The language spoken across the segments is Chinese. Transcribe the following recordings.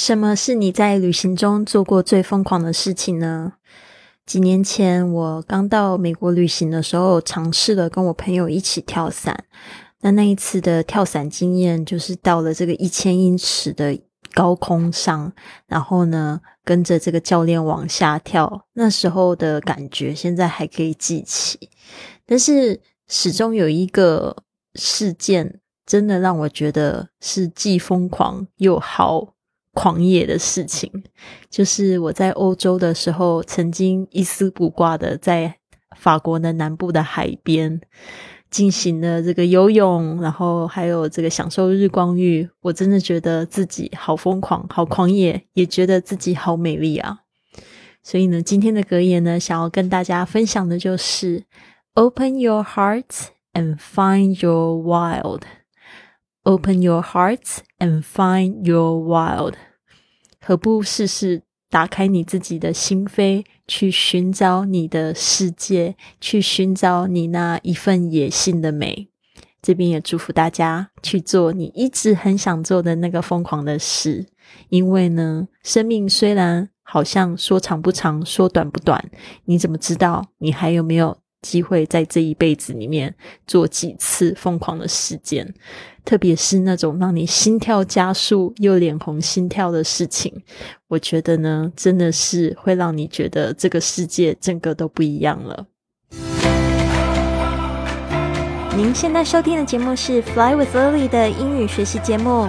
什么是你在旅行中做过最疯狂的事情呢？几年前我刚到美国旅行的时候，尝试了跟我朋友一起跳伞。那那一次的跳伞经验，就是到了这个一千英尺的高空上，然后呢，跟着这个教练往下跳。那时候的感觉，现在还可以记起。但是始终有一个事件，真的让我觉得是既疯狂又好。狂野的事情，就是我在欧洲的时候，曾经一丝不挂的在法国的南部的海边进行了这个游泳，然后还有这个享受日光浴。我真的觉得自己好疯狂，好狂野，也觉得自己好美丽啊！所以呢，今天的格言呢，想要跟大家分享的就是：Open your heart and find your wild。Open your hearts and find your wild。何不试试打开你自己的心扉，去寻找你的世界，去寻找你那一份野性的美？这边也祝福大家去做你一直很想做的那个疯狂的事。因为呢，生命虽然好像说长不长，说短不短，你怎么知道你还有没有？机会在这一辈子里面做几次疯狂的事件，特别是那种让你心跳加速又脸红心跳的事情，我觉得呢，真的是会让你觉得这个世界整个都不一样了。您现在收听的节目是《Fly with Lily》的英语学习节目，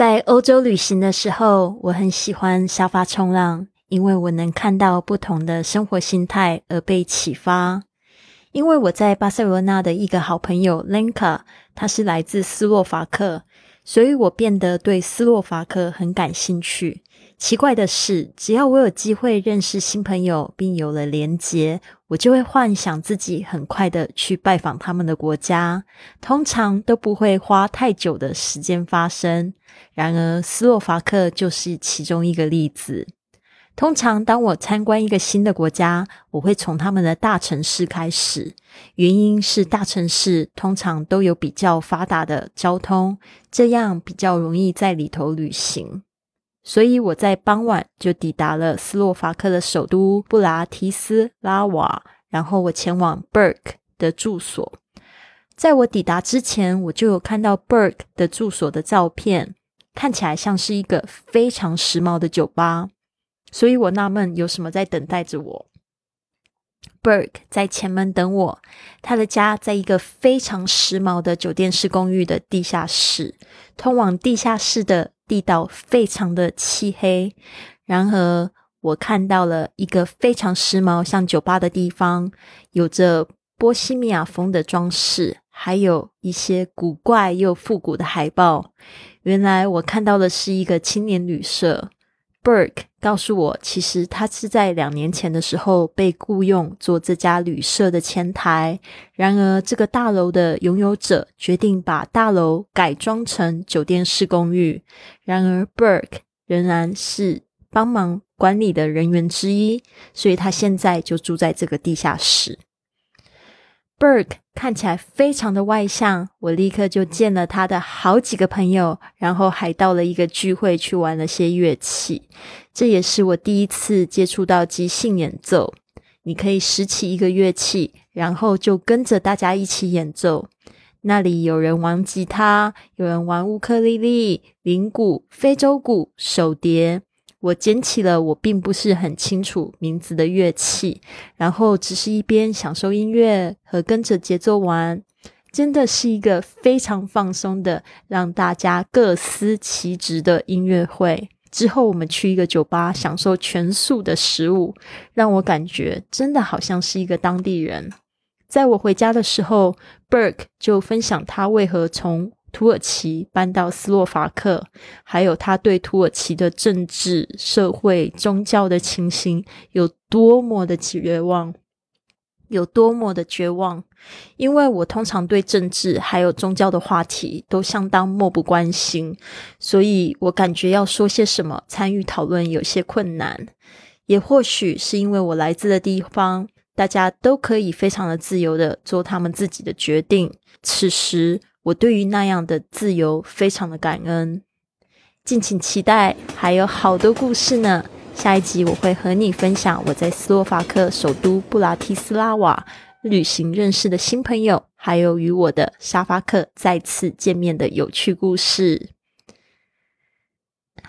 在欧洲旅行的时候，我很喜欢沙发冲浪。因为我能看到不同的生活心态而被启发。因为我在巴塞罗那的一个好朋友 Lenka，他是来自斯洛伐克，所以我变得对斯洛伐克很感兴趣。奇怪的是，只要我有机会认识新朋友，并有了连结，我就会幻想自己很快的去拜访他们的国家，通常都不会花太久的时间发生。然而，斯洛伐克就是其中一个例子。通常，当我参观一个新的国家，我会从他们的大城市开始。原因是大城市通常都有比较发达的交通，这样比较容易在里头旅行。所以我在傍晚就抵达了斯洛伐克的首都布拉提斯拉瓦，然后我前往 Burke 的住所。在我抵达之前，我就有看到 Burke 的住所的照片，看起来像是一个非常时髦的酒吧。所以我纳闷有什么在等待着我。Burke 在前门等我，他的家在一个非常时髦的酒店式公寓的地下室，通往地下室的地道非常的漆黑。然而，我看到了一个非常时髦、像酒吧的地方，有着波西米亚风的装饰，还有一些古怪又复古的海报。原来我看到的是一个青年旅社。Burke 告诉我，其实他是在两年前的时候被雇佣做这家旅社的前台。然而，这个大楼的拥有者决定把大楼改装成酒店式公寓。然而，Burke 仍然是帮忙管理的人员之一，所以他现在就住在这个地下室。Burke 看起来非常的外向，我立刻就见了他的好几个朋友，然后还到了一个聚会去玩了些乐器。这也是我第一次接触到即兴演奏。你可以拾起一个乐器，然后就跟着大家一起演奏。那里有人玩吉他，有人玩乌克丽丽、铃鼓、非洲鼓、手碟。我捡起了我并不是很清楚名字的乐器，然后只是一边享受音乐和跟着节奏玩，真的是一个非常放松的，让大家各司其职的音乐会。之后我们去一个酒吧享受全素的食物，让我感觉真的好像是一个当地人。在我回家的时候，Burke 就分享他为何从土耳其搬到斯洛伐克，还有他对土耳其的政治、社会、宗教的情形有多么的绝望，有多么的绝望。因为我通常对政治还有宗教的话题都相当漠不关心，所以我感觉要说些什么参与讨论有些困难。也或许是因为我来自的地方，大家都可以非常的自由的做他们自己的决定。此时，我对于那样的自由非常的感恩。敬请期待，还有好多故事呢。下一集我会和你分享我在斯洛伐克首都布拉提斯拉瓦。旅行认识的新朋友，还有与我的沙发客再次见面的有趣故事。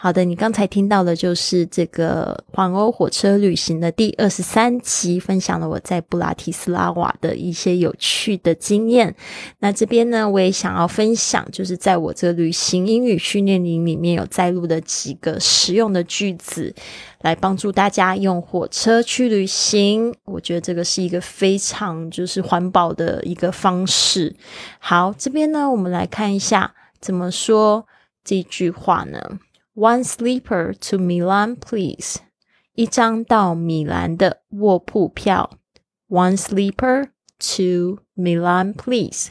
好的，你刚才听到的就是这个环欧火车旅行的第二十三集，分享了我在布拉提斯拉瓦的一些有趣的经验。那这边呢，我也想要分享，就是在我这旅行英语训练营里面有载录的几个实用的句子，来帮助大家用火车去旅行。我觉得这个是一个非常就是环保的一个方式。好，这边呢，我们来看一下怎么说这句话呢 ？One sleeper to Milan, please. 一张到米兰的卧铺票。One sleeper to Milan, please.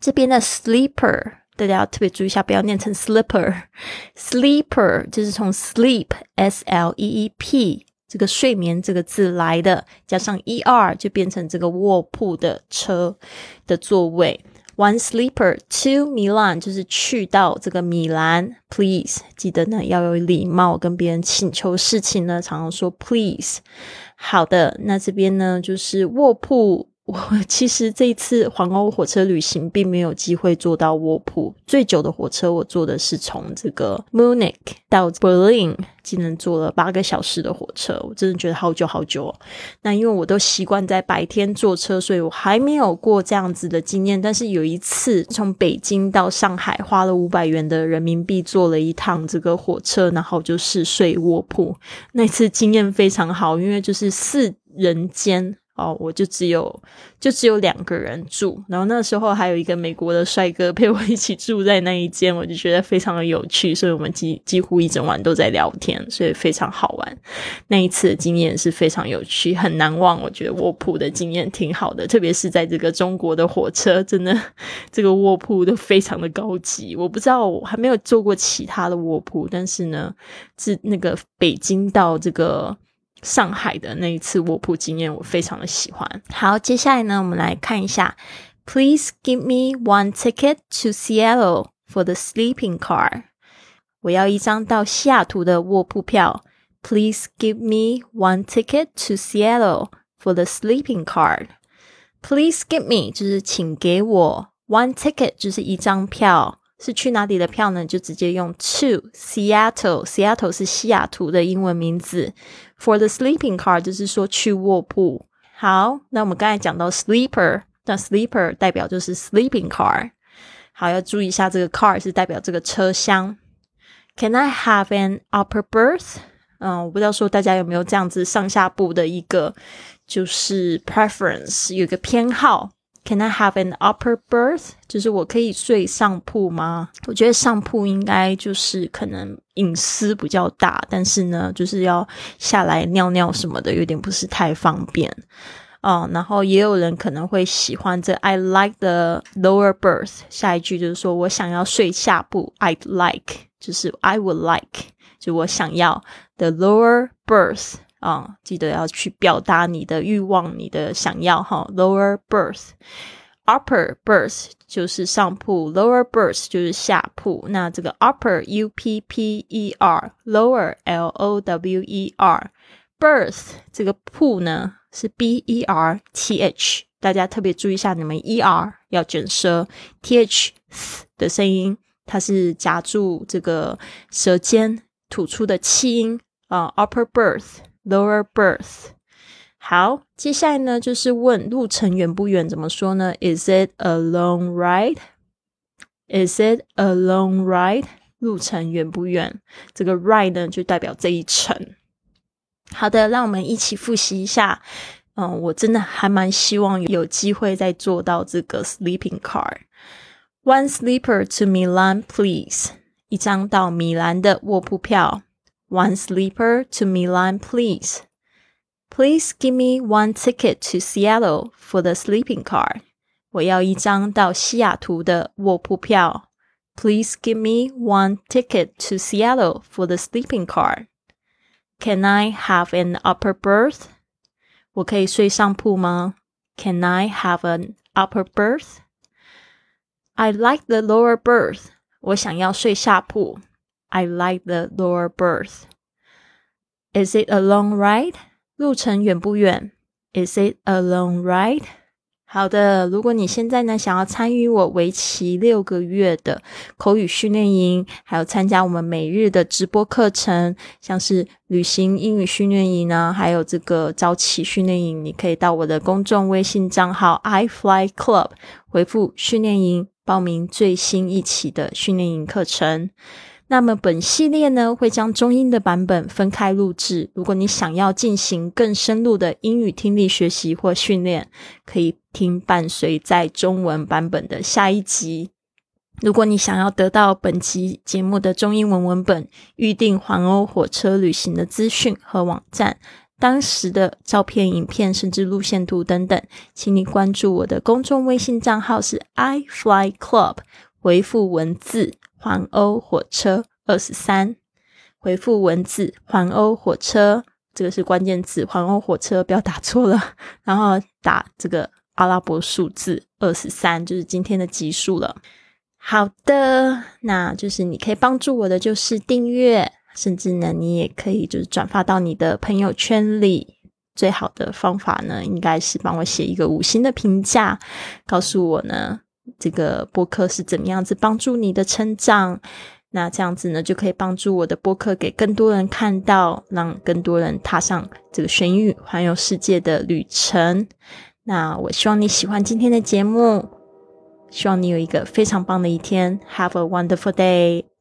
这边的 sleeper 大家要特别注意一下，不要念成 slipper。sleeper 就是从 sleep s l e e p 这个睡眠这个字来的，加上 e r 就变成这个卧铺的车的座位。 One sleeper to Milan，就是去到这个米兰。Please，记得呢要有礼貌，跟别人请求事情呢，常常说 Please。好的，那这边呢就是卧铺。我其实这一次环欧火车旅行并没有机会坐到卧铺。最久的火车我坐的是从这个 Munich 到 Berlin，竟然坐了八个小时的火车，我真的觉得好久好久。那因为我都习惯在白天坐车，所以我还没有过这样子的经验。但是有一次从北京到上海，花了五百元的人民币坐了一趟这个火车，然后就是睡卧铺。那次经验非常好，因为就是四人间。哦，我就只有就只有两个人住，然后那时候还有一个美国的帅哥陪我一起住在那一间，我就觉得非常的有趣，所以我们几几乎一整晚都在聊天，所以非常好玩。那一次的经验是非常有趣，很难忘。我觉得卧铺的经验挺好的，特别是在这个中国的火车，真的这个卧铺都非常的高级。我不知道我还没有坐过其他的卧铺，但是呢，是那个北京到这个。上海的那一次卧铺经验，我非常的喜欢。好，接下来呢，我们来看一下。Please give me one ticket to Seattle for the sleeping car。我要一张到西雅图的卧铺票。Please give me one ticket to Seattle for the sleeping car。Please give me 就是请给我 one ticket 就是一张票。是去哪里的票呢？就直接用 to Seattle。Seattle 是西雅图的英文名字。For the sleeping car 就是说去卧铺。好，那我们刚才讲到 sleeper，那 sleeper 代表就是 sleeping car。好，要注意一下这个 car 是代表这个车厢。Can I have an upper berth？嗯，我不知道说大家有没有这样子上下铺的一个就是 preference，有一个偏好。Can I have an upper berth？就是我可以睡上铺吗？我觉得上铺应该就是可能隐私比较大，但是呢，就是要下来尿尿什么的，有点不是太方便哦。然后也有人可能会喜欢这 I like the lower berth。下一句就是说我想要睡下铺，I'd like，就是 I would like，就我想要 the lower berth。啊，记得要去表达你的欲望，你的想要哈。Lower berth，upper berth 就是上铺，lower berth 就是下铺。那这个 upper u p p e r，lower l o w e r，berth 这个铺呢是 b e r t h，大家特别注意一下，你们 e r 要卷舌，t h 的声音，它是夹住这个舌尖吐出的气音啊。Upper berth。Lower berth。好，接下来呢就是问路程远不远？怎么说呢？Is it a long ride? Is it a long ride? 路程远不远？这个 ride 呢就代表这一程。好的，让我们一起复习一下。嗯，我真的还蛮希望有机会再坐到这个 sleeping car。One sleeper to Milan, please. 一张到米兰的卧铺票。One sleeper to Milan, please. Please give me one ticket to Seattle for the sleeping car. 我要一张到西雅图的卧铺票。Please give me one ticket to Seattle for the sleeping car. Can I have an upper berth? 我可以睡上铺吗？Can I have an upper berth? I like the lower berth. 我想要睡下铺。 I like the lower berth. Is it a long ride? 路程远不远？Is it a long ride? 好的，如果你现在呢想要参与我为期六个月的口语训练营，还有参加我们每日的直播课程，像是旅行英语训练营呢，还有这个早起训练营，你可以到我的公众微信账号 i fly club 回复训练营，报名最新一期的训练营课程。那么本系列呢，会将中英的版本分开录制。如果你想要进行更深入的英语听力学习或训练，可以听伴随在中文版本的下一集。如果你想要得到本集节目的中英文文本、预定环欧火车旅行的资讯和网站、当时的照片、影片，甚至路线图等等，请你关注我的公众微信账号是 i fly club，回复文字。环欧火车二十三，回复文字环欧火车，这个是关键字，环欧火车不要打错了，然后打这个阿拉伯数字二十三，就是今天的集数了。好的，那就是你可以帮助我的，就是订阅，甚至呢，你也可以就是转发到你的朋友圈里。最好的方法呢，应该是帮我写一个五星的评价，告诉我呢。这个播客是怎么样子帮助你的成长？那这样子呢，就可以帮助我的播客给更多人看到，让更多人踏上这个学英语环游世界的旅程。那我希望你喜欢今天的节目，希望你有一个非常棒的一天。Have a wonderful day.